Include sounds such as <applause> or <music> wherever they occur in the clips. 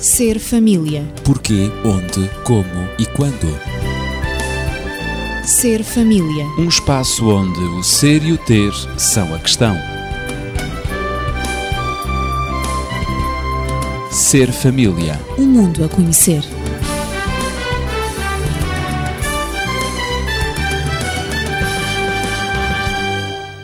Ser família. Porquê, onde, como e quando. Ser família. Um espaço onde o ser e o ter são a questão. Ser família. Um mundo a conhecer.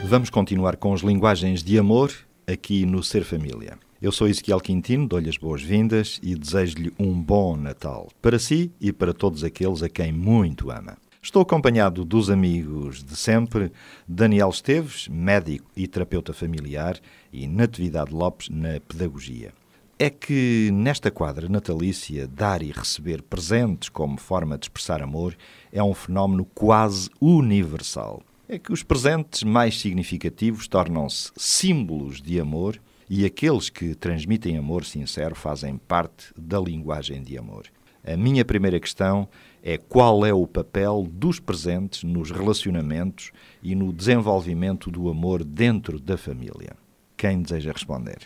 Vamos continuar com as linguagens de amor aqui no Ser Família. Eu sou Ezequiel Quintino, dou-lhe as boas-vindas e desejo-lhe um bom Natal, para si e para todos aqueles a quem muito ama. Estou acompanhado dos amigos de sempre, Daniel Esteves, médico e terapeuta familiar, e Natividade Lopes, na pedagogia. É que nesta quadra natalícia, dar e receber presentes como forma de expressar amor é um fenómeno quase universal é que os presentes mais significativos tornam-se símbolos de amor e aqueles que transmitem amor sincero fazem parte da linguagem de amor. A minha primeira questão é qual é o papel dos presentes nos relacionamentos e no desenvolvimento do amor dentro da família. Quem deseja responder?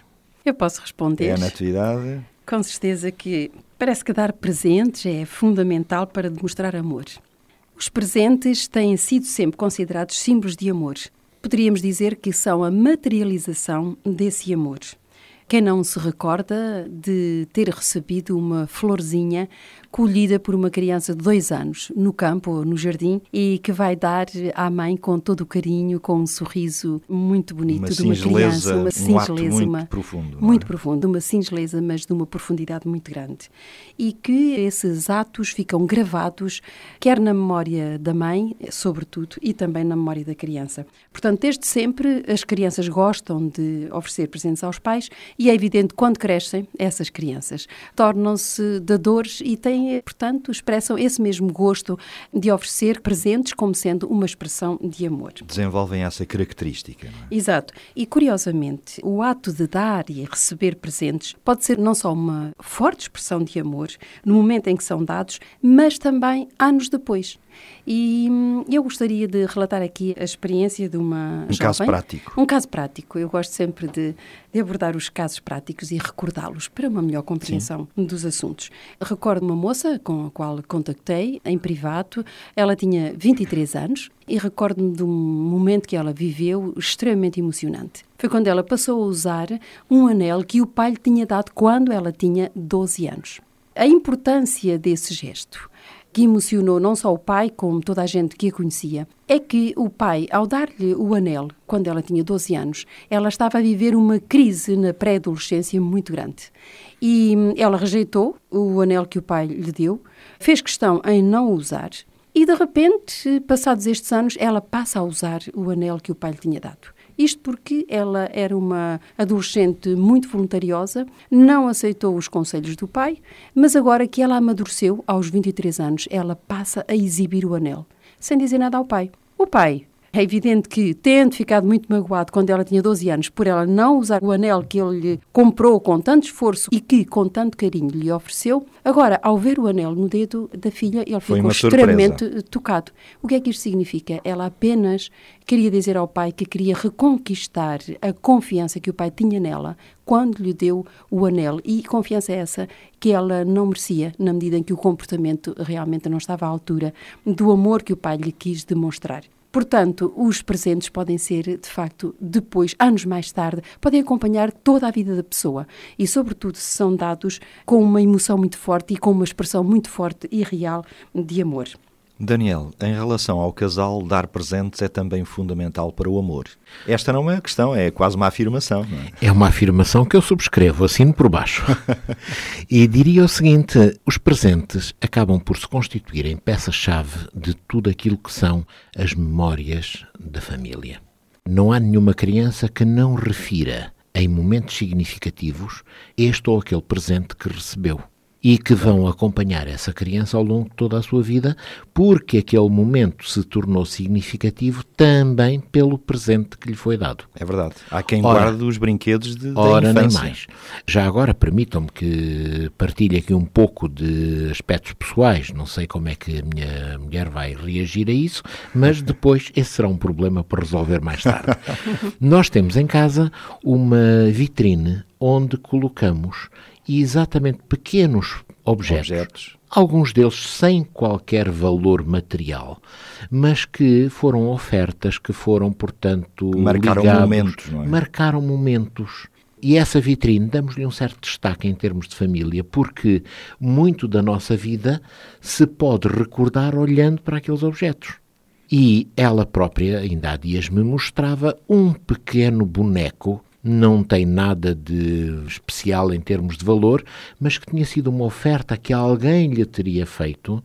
Eu posso responder. É a natividade? Com certeza que parece que dar presentes é fundamental para demonstrar amor. Os presentes têm sido sempre considerados símbolos de amor. Poderíamos dizer que são a materialização desse amor. Quem não se recorda de ter recebido uma florzinha colhida por uma criança de dois anos no campo ou no jardim e que vai dar à mãe com todo o carinho, com um sorriso muito bonito uma de uma criança, uma singeleza, um muito profundo, muito é? profundo, uma singeleza, mas de uma profundidade muito grande. E que esses atos ficam gravados quer na memória da mãe, sobretudo, e também na memória da criança. Portanto, desde sempre as crianças gostam de oferecer presentes aos pais e é evidente quando crescem essas crianças tornam-se dadores e têm, portanto, expressam esse mesmo gosto de oferecer presentes como sendo uma expressão de amor. Desenvolvem essa característica. Não é? Exato. E curiosamente, o ato de dar e receber presentes pode ser não só uma forte expressão de amor no momento em que são dados, mas também anos depois. E hum, eu gostaria de relatar aqui a experiência de uma Um jovem. caso prático. Um caso prático. Eu gosto sempre de, de abordar os casos práticos e recordá-los para uma melhor compreensão dos assuntos. Recordo uma moça com a qual contactei em privado. Ela tinha 23 anos e recordo-me de um momento que ela viveu extremamente emocionante. Foi quando ela passou a usar um anel que o pai lhe tinha dado quando ela tinha 12 anos. A importância desse gesto que emocionou não só o pai, como toda a gente que a conhecia, é que o pai, ao dar-lhe o anel, quando ela tinha 12 anos, ela estava a viver uma crise na pré-adolescência muito grande. E ela rejeitou o anel que o pai lhe deu, fez questão em não usar, e de repente, passados estes anos, ela passa a usar o anel que o pai lhe tinha dado. Isto porque ela era uma adolescente muito voluntariosa, não aceitou os conselhos do pai, mas agora que ela amadureceu, aos 23 anos, ela passa a exibir o anel, sem dizer nada ao pai. O pai é evidente que, tendo ficado muito magoado quando ela tinha 12 anos por ela não usar o anel que ele lhe comprou com tanto esforço e que com tanto carinho lhe ofereceu, agora, ao ver o anel no dedo da filha, ele Foi ficou uma surpresa. extremamente tocado. O que é que isto significa? Ela apenas queria dizer ao pai que queria reconquistar a confiança que o pai tinha nela quando lhe deu o anel. E confiança essa que ela não merecia, na medida em que o comportamento realmente não estava à altura do amor que o pai lhe quis demonstrar. Portanto, os presentes podem ser, de facto, depois, anos mais tarde, podem acompanhar toda a vida da pessoa e, sobretudo, se são dados com uma emoção muito forte e com uma expressão muito forte e real de amor. Daniel, em relação ao casal, dar presentes é também fundamental para o amor. Esta não é uma questão, é quase uma afirmação, não é? É uma afirmação que eu subscrevo, assino por baixo. <laughs> e diria o seguinte: os presentes acabam por se constituir em peça-chave de tudo aquilo que são as memórias da família. Não há nenhuma criança que não refira, em momentos significativos, este ou aquele presente que recebeu. E que vão acompanhar essa criança ao longo de toda a sua vida, porque aquele momento se tornou significativo também pelo presente que lhe foi dado. É verdade. Há quem Ora, guarde os brinquedos de, da Ora, nem infância. mais. Já agora, permitam-me que partilhe aqui um pouco de aspectos pessoais. Não sei como é que a minha mulher vai reagir a isso, mas <laughs> depois esse será um problema para resolver mais tarde. Nós temos em casa uma vitrine onde colocamos exatamente pequenos objetos, Objetos. alguns deles sem qualquer valor material, mas que foram ofertas que foram, portanto, Marcaram ligados- momentos, não é? Marcaram momentos. E essa vitrine damos-lhe um certo destaque em termos de família, porque muito da nossa vida se pode recordar olhando para aqueles objetos. E ela própria, ainda há dias, me mostrava um pequeno boneco, não tem nada de especial em termos de valor, mas que tinha sido uma oferta que alguém lhe teria feito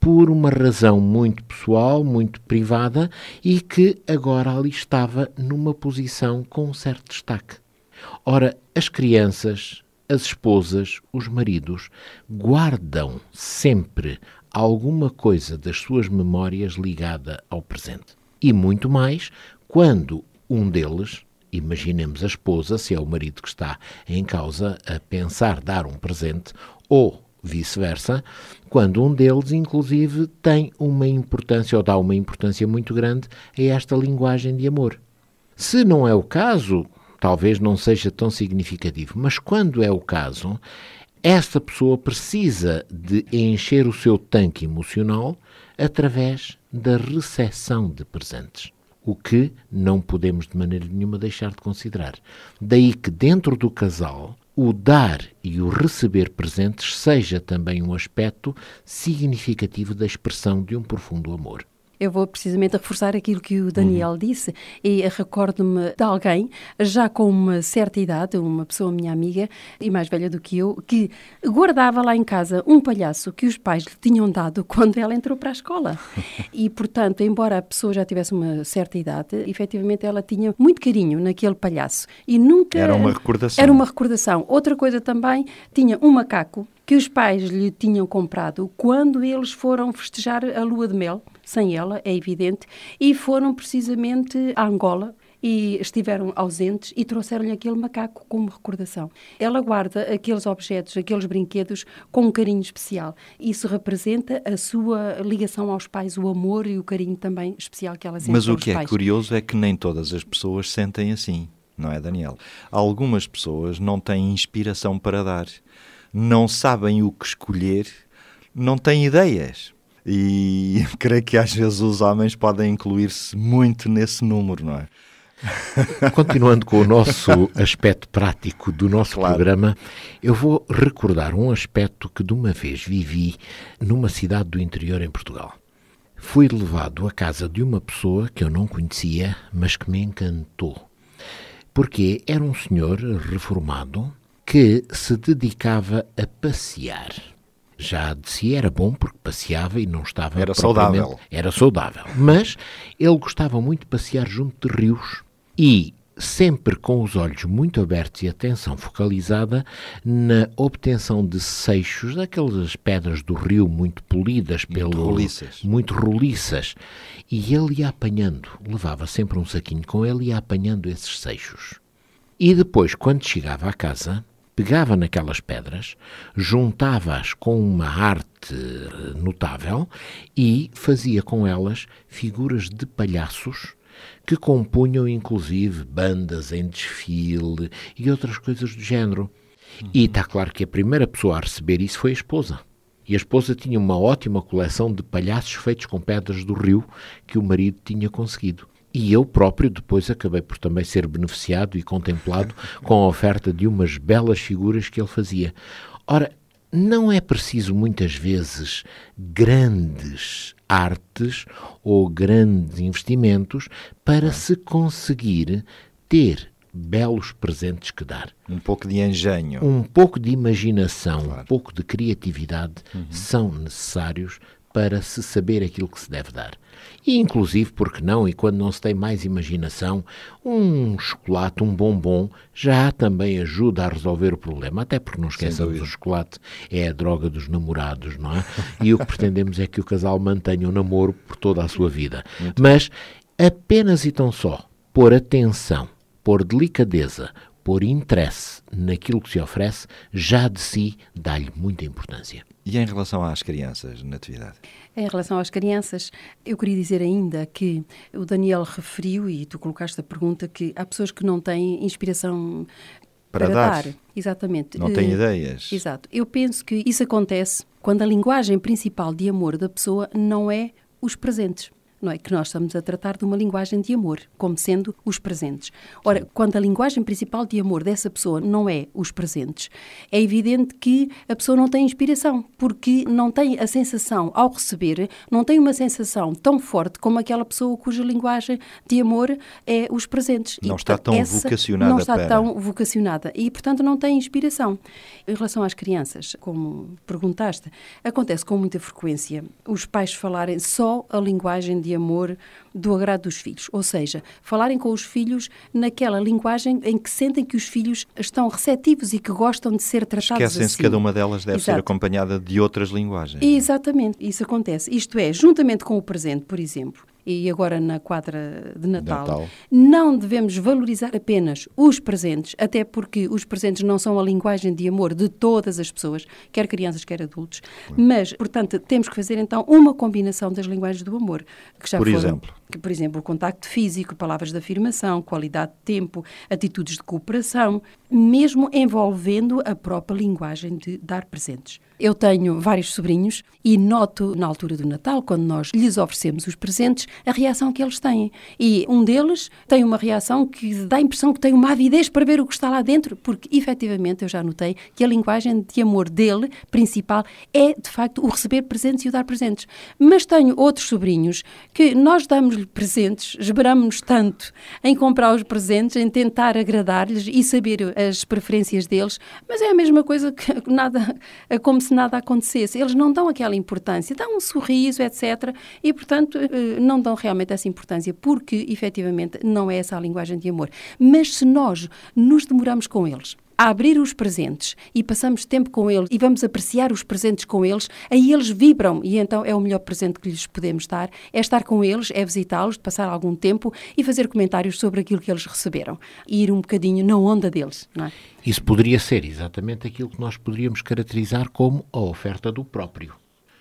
por uma razão muito pessoal, muito privada e que agora ali estava numa posição com um certo destaque. Ora, as crianças, as esposas, os maridos guardam sempre alguma coisa das suas memórias ligada ao presente. E muito mais quando um deles, imaginemos a esposa, se é o marido que está em causa a pensar dar um presente, ou vice-versa, quando um deles, inclusive, tem uma importância ou dá uma importância muito grande a esta linguagem de amor. Se não é o caso, talvez não seja tão significativo, mas quando é o caso, esta pessoa precisa de encher o seu tanque emocional através da recepção de presentes. O que não podemos de maneira nenhuma deixar de considerar. Daí que dentro do casal, o dar e o receber presentes seja também um aspecto significativo da expressão de um profundo amor. Eu vou precisamente reforçar aquilo que o Daniel disse e recordo-me de alguém, já com uma certa idade, uma pessoa minha amiga e mais velha do que eu, que guardava lá em casa um palhaço que os pais lhe tinham dado quando ela entrou para a escola. <laughs> E, portanto, embora a pessoa já tivesse uma certa idade, efetivamente ela tinha muito carinho naquele palhaço e nunca... Era uma recordação. Era uma recordação. Outra coisa também, tinha um macaco que os pais lhe tinham comprado quando eles foram festejar a lua de mel, sem ela, é evidente, e foram precisamente a Angola e estiveram ausentes e trouxeram-lhe aquele macaco como recordação. Ela guarda aqueles objetos, aqueles brinquedos com um carinho especial. Isso representa a sua ligação aos pais, o amor e o carinho também especial que ela sente Mas o que é pais. curioso é que nem todas as pessoas sentem assim, não é, Daniel? Algumas pessoas não têm inspiração para dar, não sabem o que escolher, não têm ideias. E <laughs> creio que às vezes os homens podem incluir-se muito nesse número, não é? <laughs> Continuando com o nosso aspecto prático do nosso Claro. programa, eu vou recordar um aspecto que de uma vez vivi numa cidade do interior em Portugal. Fui levado à casa de uma pessoa que eu não conhecia, mas que me encantou. Porque era um senhor reformado que se dedicava a passear. Já de si era bom porque passeava e não estava Era saudável. era saudável. Mas ele gostava muito de passear junto de rios e sempre com os olhos muito abertos e atenção focalizada na obtenção de seixos, daquelas pedras do rio muito polidas pelo roliças. muito roliças. E ele ia apanhando, levava sempre um saquinho com ele e ia apanhando esses seixos. E depois, quando chegava à casa, pegava naquelas pedras, juntava-as com uma arte notável e fazia com elas figuras de palhaços que compunham inclusive bandas em desfile e outras coisas do género. E está claro que a primeira pessoa a receber isso foi a esposa. E a esposa tinha uma ótima coleção de palhaços feitos com pedras do rio que o marido tinha conseguido. E eu próprio depois acabei por também ser beneficiado e contemplado com a oferta de umas belas figuras que ele fazia. Ora, não é preciso muitas vezes grandes artes ou grandes investimentos para se conseguir ter belos presentes que dar Um pouco de engenho. um pouco de imaginação, um pouco de criatividade são necessários para se saber aquilo que se deve dar. E inclusive, porque não, e quando não se tem mais imaginação, um chocolate, um bombom, já também ajuda a resolver o problema. Até porque não esqueçamos, o chocolate é a droga dos namorados, não é? E o que pretendemos é que o casal mantenha o namoro por toda a sua vida. Mas apenas e tão só pôr atenção, pôr delicadeza, pôr interesse naquilo que se oferece, já de si dá-lhe muita importância. E em relação às crianças, Natividade? Em relação às crianças, eu queria dizer ainda que o Daniel referiu, e tu colocaste a pergunta, que há pessoas que não têm inspiração Para dar. Exatamente. Não Eh, ideias. Exato. Eu penso que isso acontece quando a linguagem principal de amor da pessoa não é os presentes. Não é que nós estamos a tratar de uma linguagem de amor, como sendo os presentes. Ora, quando a linguagem principal de amor dessa pessoa não é os presentes, é evidente que a pessoa não tem inspiração, porque não tem a sensação, ao receber, não tem uma sensação tão forte como aquela pessoa cuja linguagem de amor é os presentes. Não E, está tão vocacionada Não está para. tão vocacionada e, portanto, não tem inspiração. Em relação às crianças, como perguntaste, acontece com muita frequência os pais falarem só a linguagem de amor do agrado dos filhos, ou seja, falarem com os filhos naquela linguagem em que sentem que os filhos estão receptivos e que gostam de ser tratados Esquecem-se assim. que cada uma delas deve ser Exato. acompanhada de outras linguagens. Exatamente, isso acontece. Isto é, juntamente com o presente, por exemplo, e agora na quadra de Natal, Natal. não devemos valorizar apenas os presentes, até porque os presentes não são a linguagem de amor de todas as pessoas, quer crianças, quer adultos. Mas, portanto, temos que fazer então uma combinação das linguagens do amor, que já Por foram, exemplo? Que, por exemplo, o contacto físico, palavras de afirmação, qualidade de tempo, atitudes de cooperação, mesmo envolvendo a própria linguagem de dar presentes. Eu tenho vários sobrinhos e noto na altura do Natal, quando nós lhes oferecemos os presentes, a reação que eles têm. E um deles tem uma reação que dá a impressão que tem uma avidez para ver o que está lá dentro, porque efetivamente eu já notei que a linguagem de amor dele, principal, é de facto o receber presentes e o dar presentes. Mas tenho outros sobrinhos que nós damos-lhe presentes, esberamos-nos tanto em comprar os presentes, em tentar agradar-lhes e saber as preferências deles, mas é a mesma coisa que <laughs> nada, como se nada acontecesse. Eles não dão aquela importância, dão um sorriso, etc. E, portanto, eh, não dão realmente essa importância, porque efetivamente não é essa a linguagem de amor. Mas se nós nos demoramos com eles, a abrir os presentes e passamos tempo com eles e vamos apreciar os presentes com eles, aí eles vibram e então é o melhor presente que lhes podemos dar, é estar com eles, é visitá-los, passar algum tempo e fazer comentários sobre aquilo que eles receberam e ir um bocadinho na onda deles, é? Isso poderia ser exatamente aquilo que nós poderíamos caracterizar como a oferta do próprio.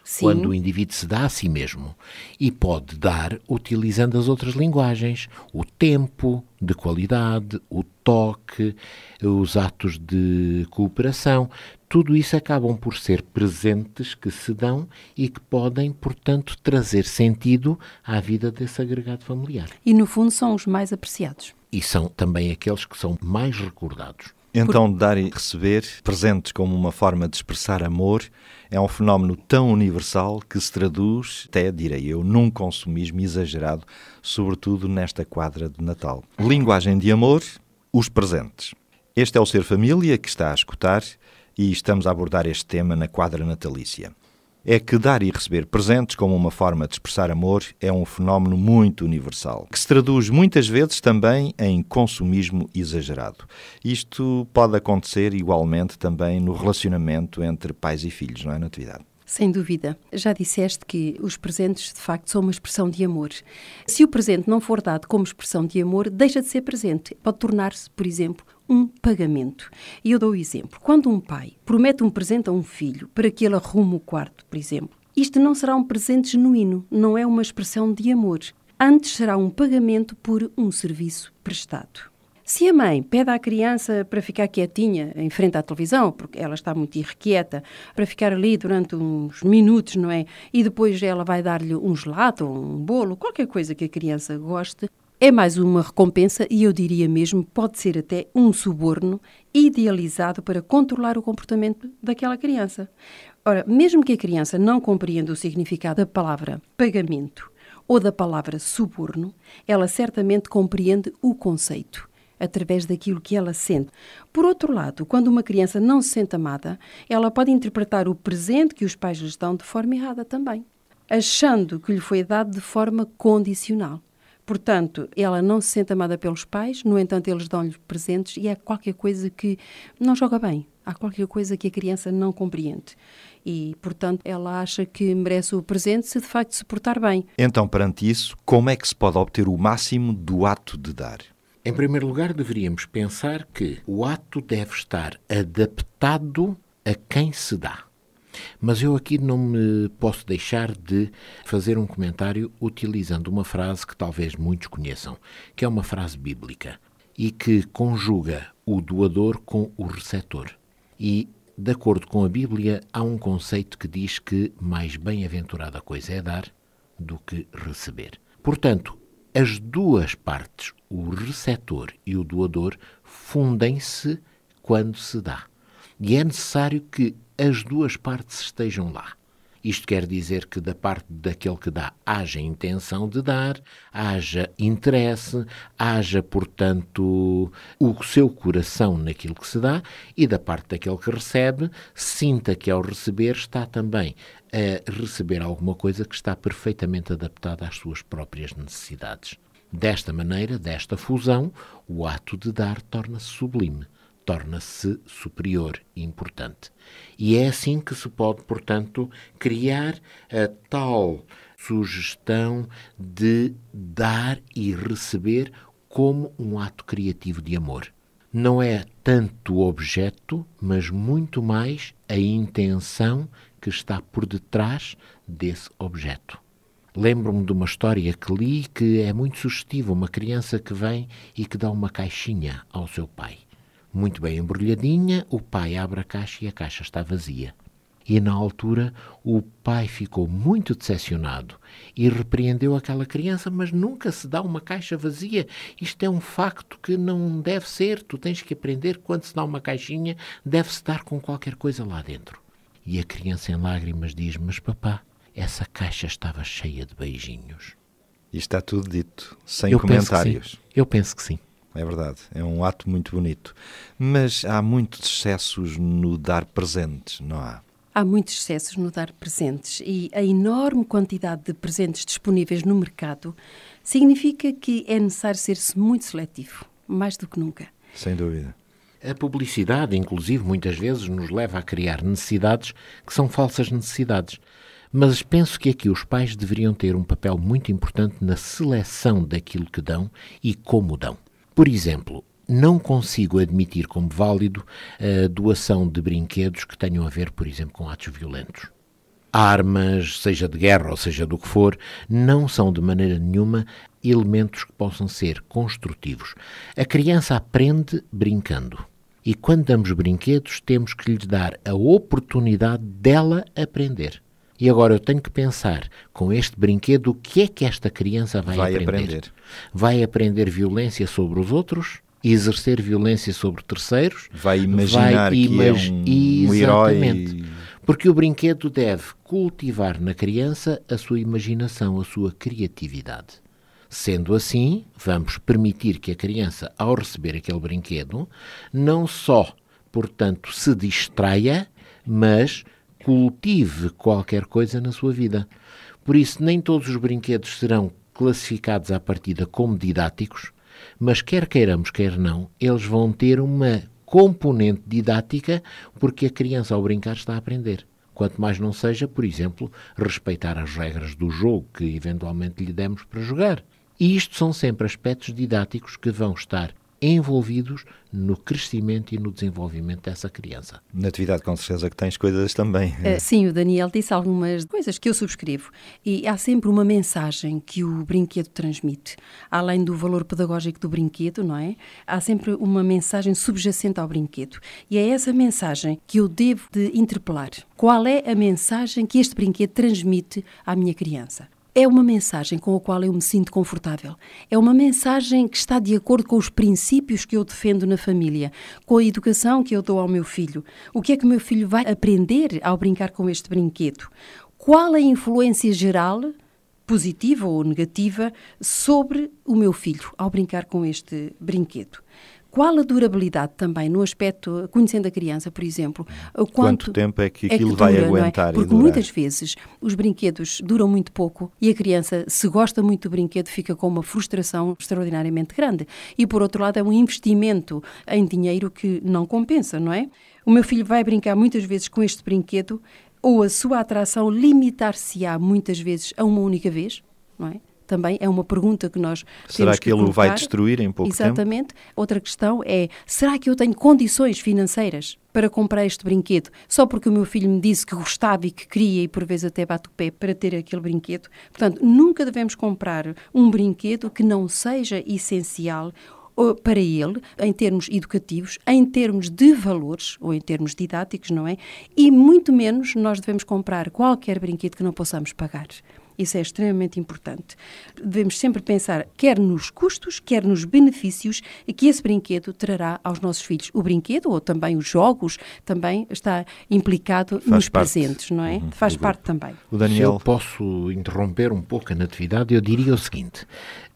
Sim. Quando o indivíduo se dá a si mesmo e pode dar utilizando as outras linguagens, o tempo de qualidade, o toque, os atos de cooperação, tudo isso acabam por ser presentes que se dão e que podem, portanto, trazer sentido à vida desse agregado familiar. E no fundo são os mais apreciados. E são também aqueles que são mais recordados. Então, dar e receber presentes como uma forma de expressar amor é um fenómeno tão universal que se traduz, até direi eu, num consumismo exagerado, sobretudo nesta quadra de Natal. Linguagem de amor, os presentes. Este é o Ser Família que está a escutar e estamos a abordar este tema na quadra natalícia. É que dar e receber presentes como uma forma de expressar amor é um fenómeno muito universal, que se traduz muitas vezes também em consumismo exagerado. Isto pode acontecer igualmente também no relacionamento entre pais e filhos, não é, Natividade? Sem dúvida. Já disseste que os presentes, de facto, são uma expressão de amor. Se o presente não for dado como expressão de amor, deixa de ser presente. Pode tornar-se, por exemplo, um pagamento. E eu dou o exemplo. Quando um pai promete um presente a um filho para que ele arrume o quarto, por exemplo, isto não será um presente genuíno, não é uma expressão de amor. Antes será um pagamento por um serviço prestado. Se a mãe pede à criança para ficar quietinha em frente à televisão, porque ela está muito irrequieta, para ficar ali durante uns minutos, não é? E depois ela vai dar-lhe um gelado ou um bolo, qualquer coisa que a criança goste, é mais uma recompensa e eu diria mesmo pode ser até um suborno idealizado para controlar o comportamento daquela criança. Ora, mesmo que a criança não compreenda o significado da palavra pagamento ou da palavra suborno, ela certamente compreende o conceito através daquilo que ela sente. Por outro lado, quando uma criança não se sente amada, ela pode interpretar o presente que os pais lhes dão de forma errada também, achando que lhe foi dado de forma condicional. Portanto, ela não se sente amada pelos pais, no entanto, eles dão-lhe presentes e é qualquer coisa que não joga bem. Há qualquer coisa que a criança não compreende. E, portanto, ela acha que merece o presente se de facto se portar bem. Então, perante isso, como é que se pode obter o máximo do ato de dar? Em primeiro lugar, deveríamos pensar que o ato deve estar adaptado a quem se dá. Mas eu aqui não me posso deixar de fazer um comentário utilizando uma frase que talvez muitos conheçam, que é uma frase bíblica. e que conjuga o doador com o receptor. E, de acordo com a Bíblia, há um conceito que diz que mais bem-aventurada coisa é dar do que receber. Portanto, as duas partes, o receptor e o doador, fundem-se quando se dá. E é necessário que as duas partes estejam lá. Isto quer dizer que da parte daquele que dá haja intenção de dar, haja interesse, haja, portanto, o seu coração naquilo que se dá, e da parte daquele que recebe, sinta que ao receber está também a receber alguma coisa que está perfeitamente adaptada às suas próprias necessidades. Desta maneira, desta fusão, o ato de dar torna-se sublime torna-se superior e importante. E é assim que se pode, portanto, criar a tal sugestão de dar e receber como um ato criativo de amor. Não é tanto o objeto, mas muito mais a intenção que está por detrás desse objeto. Lembro-me de uma história que li que é muito sugestiva: uma criança que vem e que dá uma caixinha ao seu pai muito bem embrulhadinha, o pai abre a caixa e a caixa está vazia. E na altura o pai ficou muito decepcionado e repreendeu aquela criança, mas nunca se dá uma caixa vazia. Isto é um facto que não deve ser. Tu tens que aprender quando se dá uma caixinha, deve-se dar com qualquer coisa lá dentro. E a criança em lágrimas diz: Mas papá, essa caixa estava cheia de beijinhos. E está tudo dito, sem Eu comentários. Penso Eu penso que sim. É verdade, é um ato muito bonito. Mas há muitos excessos no dar presentes, não há? Há muitos excessos no dar presentes e a enorme quantidade de presentes disponíveis no mercado significa que é necessário ser-se muito seletivo, mais do que nunca. Sem dúvida. A publicidade, inclusive, muitas vezes nos leva a criar necessidades que são falsas necessidades. Mas penso que aqui os pais deveriam ter um papel muito importante na seleção daquilo que dão e como dão. Por exemplo, não consigo admitir como válido a doação de brinquedos que tenham a ver, por exemplo, com atos violentos. Armas, seja de guerra ou seja do que for, não são de maneira nenhuma elementos que possam ser construtivos. A criança aprende brincando. E quando damos brinquedos, temos que lhe dar a oportunidade dela aprender. E agora eu tenho que pensar, com este brinquedo, o que é que esta criança vai, vai aprender? aprender? Vai aprender violência sobre os outros? Exercer violência sobre terceiros? Vai imaginar vai que imag... é um, um herói... Porque o brinquedo deve cultivar na criança a sua imaginação, a sua criatividade. Sendo assim, vamos permitir que a criança, ao receber aquele brinquedo, não só, portanto, se distraia, mas cultive qualquer coisa na sua vida. Por isso, nem todos os brinquedos serão classificados à partida como didáticos, mas quer queiramos, quer não, eles vão ter uma componente didática porque a criança, ao brincar, está a aprender. Quanto mais não seja, por exemplo, respeitar as regras do jogo que eventualmente lhe demos para jogar. E isto são sempre aspectos didáticos que vão estar envolvidos no crescimento e no desenvolvimento dessa criança. Na atividade, com certeza, que tens coisas também. Uh, sim, o Daniel disse algumas coisas que eu subscrevo. E há sempre uma mensagem que o brinquedo transmite. Além do valor pedagógico do brinquedo, não é? Há sempre uma mensagem subjacente ao brinquedo. E é essa mensagem que eu devo de interpelar. Qual é a mensagem que este brinquedo transmite à minha criança? É uma mensagem com a qual eu me sinto confortável. É uma mensagem que está de acordo com os princípios que eu defendo na família, com a educação que eu dou ao meu filho. O que é que o meu filho vai aprender ao brincar com este brinquedo? Qual a influência geral, positiva ou negativa, sobre o meu filho ao brincar com este brinquedo? Qual a durabilidade também no aspecto, conhecendo a criança, por exemplo? Quanto, quanto tempo é que aquilo é que dura, vai aguentar? É? Porque muitas vezes os brinquedos duram muito pouco e a criança, se gosta muito do brinquedo, fica com uma frustração extraordinariamente grande. E por outro lado, é um investimento em dinheiro que não compensa, não é? O meu filho vai brincar muitas vezes com este brinquedo ou a sua atração limitar-se-á muitas vezes a uma única vez, não é? Também é uma pergunta que nós será que, que ele o vai destruir em pouco Exatamente. tempo? Outra questão é, será que eu tenho condições financeiras para comprar este brinquedo só porque o meu filho me disse que gostava e que queria e por vezes até bate o pé para ter aquele brinquedo? Portanto, nunca devemos comprar um brinquedo que não seja essencial para ele, em termos educativos, em termos de valores ou em termos didáticos, não é? E muito menos nós devemos comprar qualquer brinquedo que não possamos pagar. Isso é extremamente importante. Devemos sempre pensar quer nos custos, quer nos benefícios que esse brinquedo trará aos nossos filhos. O brinquedo ou também os jogos também está implicado Faz nos parte. presentes, não é? Uhum, Faz do parte também. O Se Daniel, eu posso interromper um pouco a natividade, eu diria o seguinte: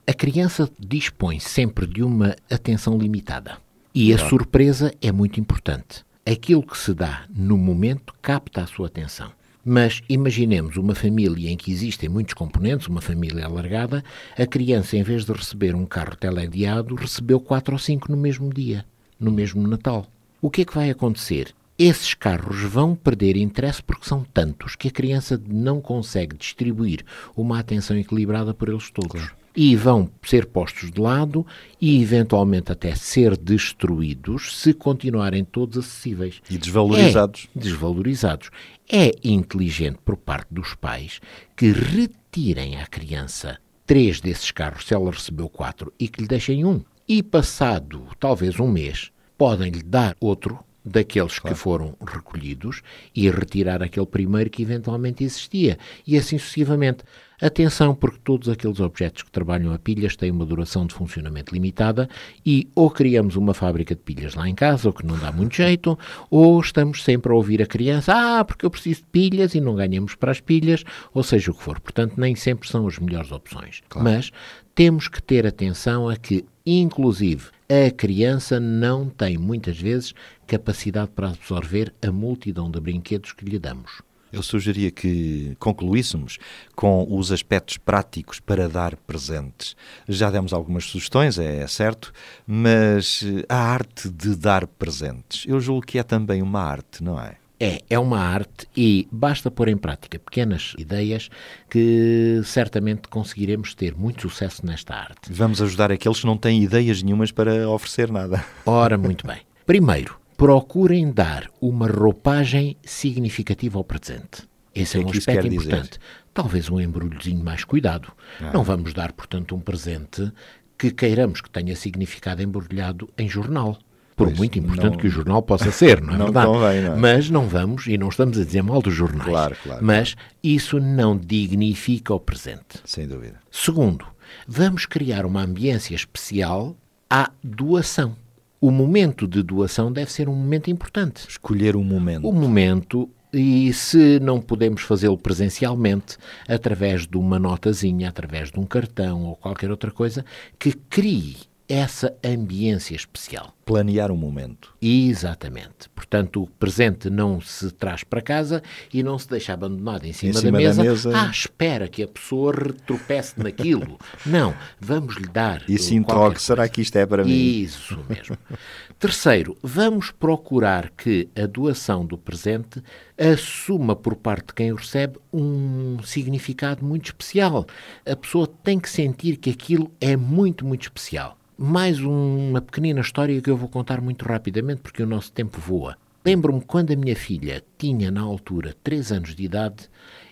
a criança dispõe sempre de uma atenção limitada. E a surpresa é muito importante. Aquilo que se dá no momento capta a sua atenção. Mas imaginemos uma família em que existem muitos componentes, uma família alargada, a criança, em vez de receber um carro telediado, recebeu quatro ou cinco no mesmo dia, no mesmo Natal. O que é que vai acontecer? Esses carros vão perder interesse porque são tantos que a criança não consegue distribuir uma atenção equilibrada por eles todos. E vão ser postos de lado e, eventualmente, até ser destruídos se continuarem todos acessíveis. e desvalorizados. É, desvalorizados. É inteligente por parte dos pais que retirem à criança três desses carros, se ela recebeu quatro, e que lhe deixem um. E passado talvez um mês, podem lhe dar outro daqueles que foram recolhidos e retirar aquele primeiro que eventualmente existia. E assim sucessivamente. Atenção, porque todos aqueles objetos que trabalham a pilhas têm uma duração de funcionamento limitada e ou criamos uma fábrica de pilhas lá em casa, o que não dá muito jeito, <laughs> ou estamos sempre a ouvir a criança, ah, porque eu preciso de pilhas e não ganhamos para as pilhas, ou seja o que for. Portanto, nem sempre são as melhores opções. Mas temos que ter atenção a que, inclusive, a criança não tem muitas vezes capacidade para absorver a multidão de brinquedos que lhe damos. Eu sugeria que concluíssemos com os aspectos práticos para dar presentes. Já demos algumas sugestões, é certo, mas eh, a arte de dar presentes, eu julgo que é também uma arte, não é? É, é uma arte e basta pôr em prática pequenas ideias que certamente conseguiremos ter muito sucesso nesta arte. Vamos ajudar aqueles que não têm ideias nenhumas para oferecer nada. Ora, muito bem. Primeiro, procurem dar uma roupagem significativa ao presente. Esse é é um aspecto quer dizer? importante. Talvez um embrulhozinho mais cuidado. Não vamos dar, portanto, um presente que queiramos que tenha significado embrulhado em jornal. Por Pois, muito importante não- que o jornal possa ser, não é <laughs> Não verdade? convém, não é? Mas não vamos, e não estamos a dizer mal dos jornais, Claro, claro. mas isso não dignifica o presente. Sem dúvida. Segundo, vamos criar uma ambiência especial à doação. O momento de doação deve ser um momento importante. Escolher um momento. O momento, e se não podemos fazê-lo presencialmente, através de uma notazinha, através de um cartão ou qualquer outra coisa, que crie essa ambiência especial. Planear um momento. Exatamente. Portanto, o presente não se traz para casa e não se deixa abandonado em cima, cima da da, mesa, mesa. à espera que a pessoa retropece naquilo. <laughs> Não, vamos lhe dar. E uh, se introgue, será que isto é para mim? Isso mesmo. <laughs> Terceiro, vamos procurar que a doação do presente assuma por parte de quem o recebe um significado muito especial. A pessoa tem que sentir que aquilo é muito, muito especial. Mais uma pequenina história que eu vou contar muito rapidamente porque o nosso tempo voa. Lembro-me quando a minha filha tinha na altura 3 anos de idade,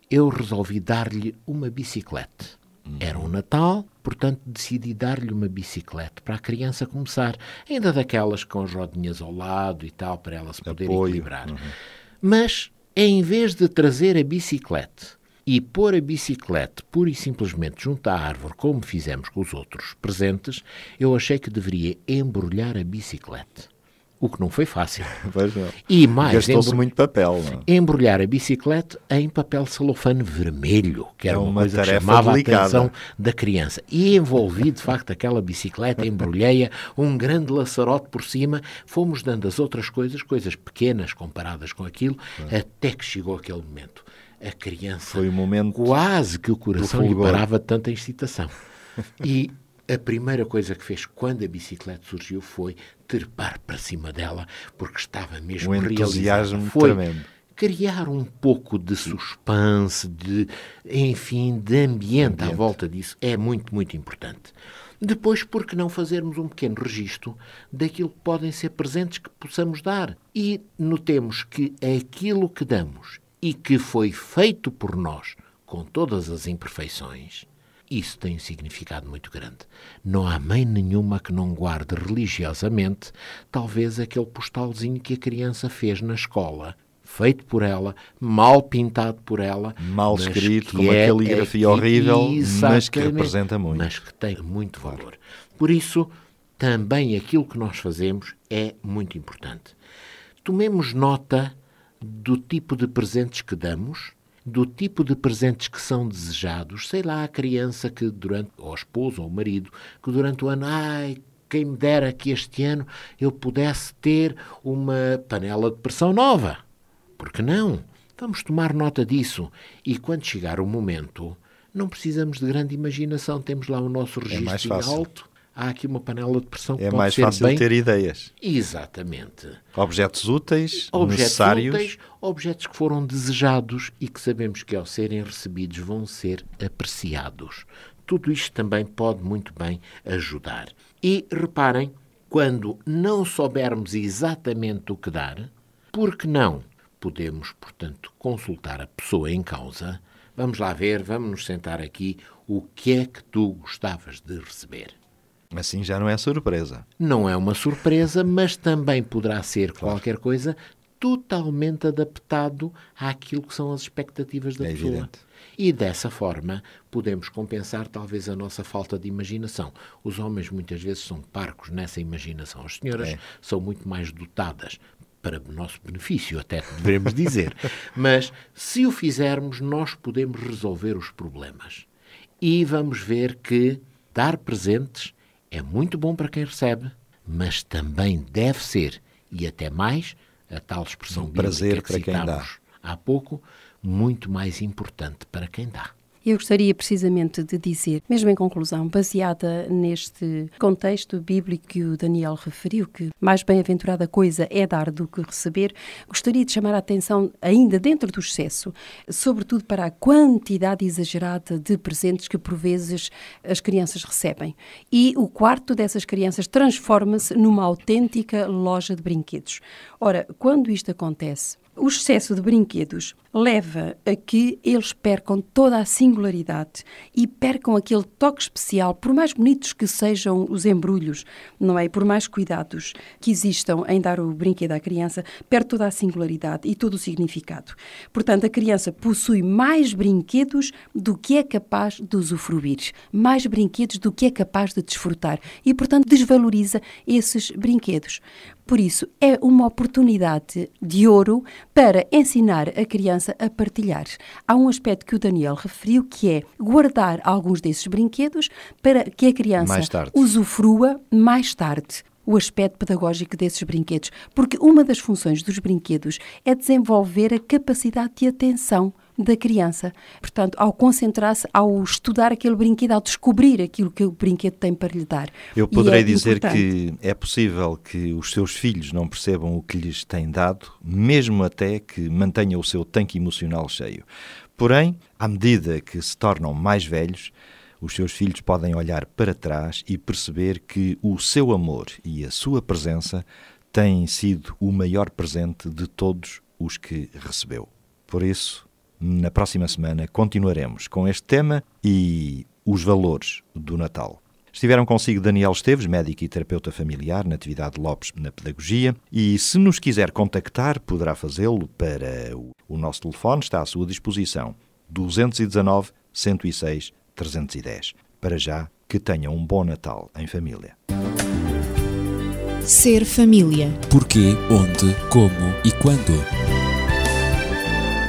eu resolvi dar-lhe uma bicicleta. Era um Natal, portanto decidi dar-lhe uma bicicleta para a criança começar, ainda daquelas com as rodinhas ao lado e tal, para ela se poder Apoio. equilibrar. Mas, em vez de trazer a bicicleta e pôr a bicicleta pura e simplesmente junto à árvore, como fizemos com os outros presentes, eu achei que deveria embrulhar a bicicleta. O que não foi fácil. <laughs> Pois não. E mais, Gastou-se muito papel, não é? embrulhar a bicicleta em papel celofane vermelho, que era É uma, uma coisa que chamava delicada. a atenção da criança. E envolvi, de facto, aquela bicicleta, embrulhei-a, um grande laçarote por cima, fomos dando as outras coisas, coisas pequenas comparadas com aquilo, até que chegou aquele momento. A criança Foi o momento quase que o coração lhe parava tanta excitação. <laughs> E a primeira coisa que fez quando a bicicleta surgiu foi trepar para cima dela, porque estava mesmo Um entusiasmo Foi tremendo. criar um pouco de suspense, de, enfim, de ambiente, à Ambiente. volta disso é muito, muito importante. Depois, por que não fazermos um pequeno registro daquilo que podem ser presentes que possamos dar? E notemos que aquilo que damos e que foi feito por nós, com todas as imperfeições, Isso tem um significado muito grande. Não há mãe nenhuma que não guarde religiosamente, talvez aquele postalzinho que a criança fez na escola, feito por ela, mal pintado por ela, mal escrito, com é, uma caligrafia é, horrível, mas que representa muito. Mas que tem muito valor. Por isso, também aquilo que nós fazemos é muito importante. Tomemos nota do tipo de presentes que damos, do tipo de presentes que são desejados. Sei lá, a criança que durante, ou a esposa ou o marido, que durante o ano, ai, quem me dera que este ano eu pudesse ter uma panela de pressão nova. Por que não? Vamos tomar nota disso. E quando chegar o momento, não precisamos de grande imaginação. Temos lá o nosso É registro alto. Há aqui uma panela de pressão que É mais fácil bem... ter ideias. Exatamente. Objetos úteis, Objetos necessários. úteis, objetos que foram desejados e que sabemos que ao serem recebidos vão ser apreciados. Tudo isto também pode muito bem ajudar. E reparem, quando não soubermos exatamente o que dar, por que não? Podemos, portanto, consultar a pessoa em causa. Vamos lá ver, vamos nos sentar aqui. O que é que tu gostavas de receber? Assim já não é surpresa. Não é uma surpresa, mas também poderá ser qualquer coisa totalmente adaptado àquilo que são as expectativas da É pessoa. evidente. E dessa forma podemos compensar talvez a nossa falta de imaginação. Os homens muitas vezes são parcos nessa imaginação. As senhoras É. são muito mais dotadas. Para nosso benefício, até devemos <laughs> dizer. Mas se o fizermos, nós podemos resolver os problemas. E vamos ver que dar presentes é muito bom para quem recebe, mas também deve ser, e até mais, a tal expressão Um prazer que para quem dá. citámos há pouco, muito mais importante para quem dá. Eu gostaria precisamente de dizer, mesmo em conclusão, baseada neste contexto bíblico que o Daniel referiu, que mais bem-aventurada coisa é dar do que receber, gostaria de chamar a atenção, ainda dentro do excesso, sobretudo para a quantidade exagerada de presentes que por vezes as crianças recebem. E o quarto dessas crianças transforma-se numa autêntica loja de brinquedos. Ora, quando isto acontece, o excesso de brinquedos leva a que eles percam toda a singularidade e percam aquele toque especial, por mais bonitos que sejam os embrulhos, não é? Por mais cuidados que existam em dar o brinquedo à criança, perde toda a singularidade e todo o significado. Portanto, a criança possui mais brinquedos do que é capaz de usufruir, mais brinquedos do que é capaz de desfrutar e, portanto, desvaloriza esses brinquedos. Por isso, é uma oportunidade de ouro para ensinar a criança a partilhar. Há um aspecto que o Daniel referiu que é guardar alguns desses brinquedos para que a criança usufrua mais tarde o aspecto pedagógico desses brinquedos, porque uma das funções dos brinquedos é desenvolver a capacidade de atenção da criança. Portanto, ao concentrar-se, ao estudar aquele brinquedo, ao descobrir aquilo que o brinquedo tem para lhe dar. Eu poderei é dizer importante. que é possível que os seus filhos não percebam o que lhes tem dado, mesmo até que mantenham o seu tanque emocional cheio. Porém, à medida que se tornam mais velhos, os seus filhos podem olhar para trás e perceber que o seu amor e a sua presença têm sido o maior presente de todos os que recebeu. Por isso, na próxima semana continuaremos com este tema e os valores do Natal. Estiveram consigo Daniel Esteves, médico e terapeuta familiar, na atividade Lopes na Pedagogia, e se nos quiser contactar, poderá fazê-lo para o, o nosso telefone, está à sua disposição, 219 106 310. Para já, que tenham um bom Natal em família. Ser família. Porquê, onde, como e quando.